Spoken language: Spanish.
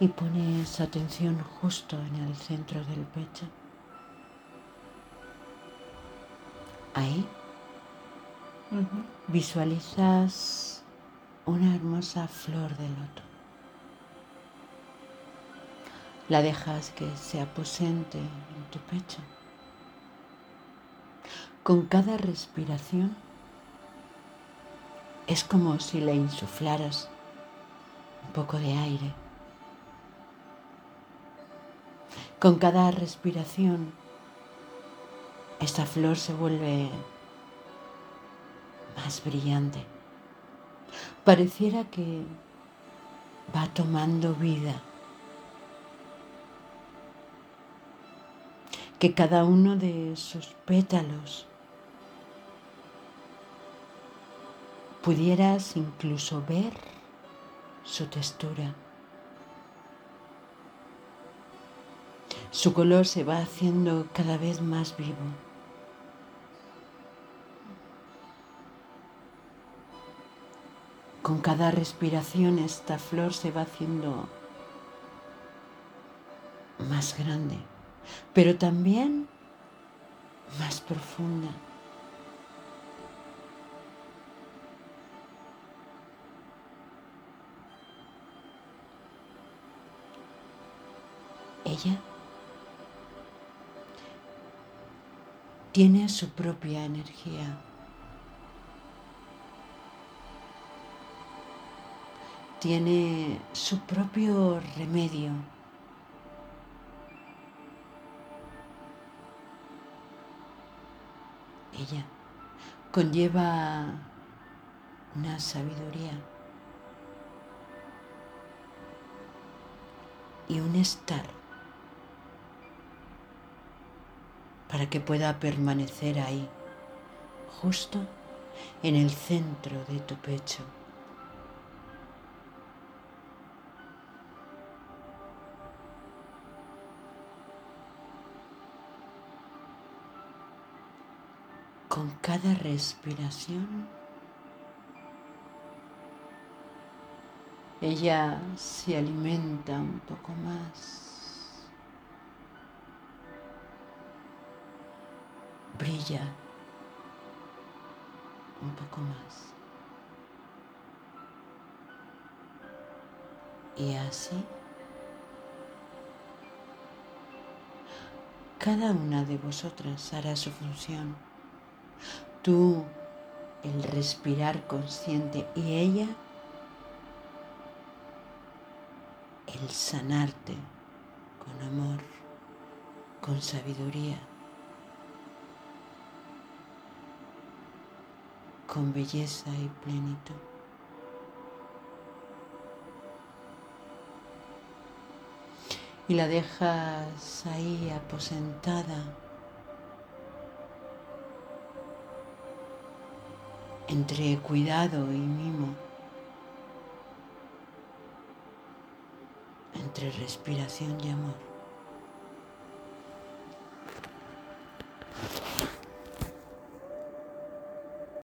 y pones atención justo en el centro del pecho. Ahí visualizas una hermosa flor de loto. La dejas que se aposente en tu pecho. Con cada respiración es como si le insuflaras un poco de aire. Con cada respiración esta flor se vuelve más brillante. Pareciera que va tomando vida. Que cada uno de sus pétalos pudieras incluso ver su textura. Su color se va haciendo cada vez más vivo. Con cada respiración esta flor se va haciendo más grande, pero también más profunda. Ella tiene su propia energía. Tiene su propio remedio. Ella conlleva una sabiduría y un estar para que pueda permanecer ahí, justo en el centro de tu pecho. Con cada respiración, ella se alimenta un poco más brilla un poco más. Y así, cada una de vosotras hará su función. Tú, el respirar consciente y ella, el sanarte con amor, con sabiduría. Con belleza y plenitud. Y la dejas ahí aposentada entre cuidado y mimo, entre respiración y amor.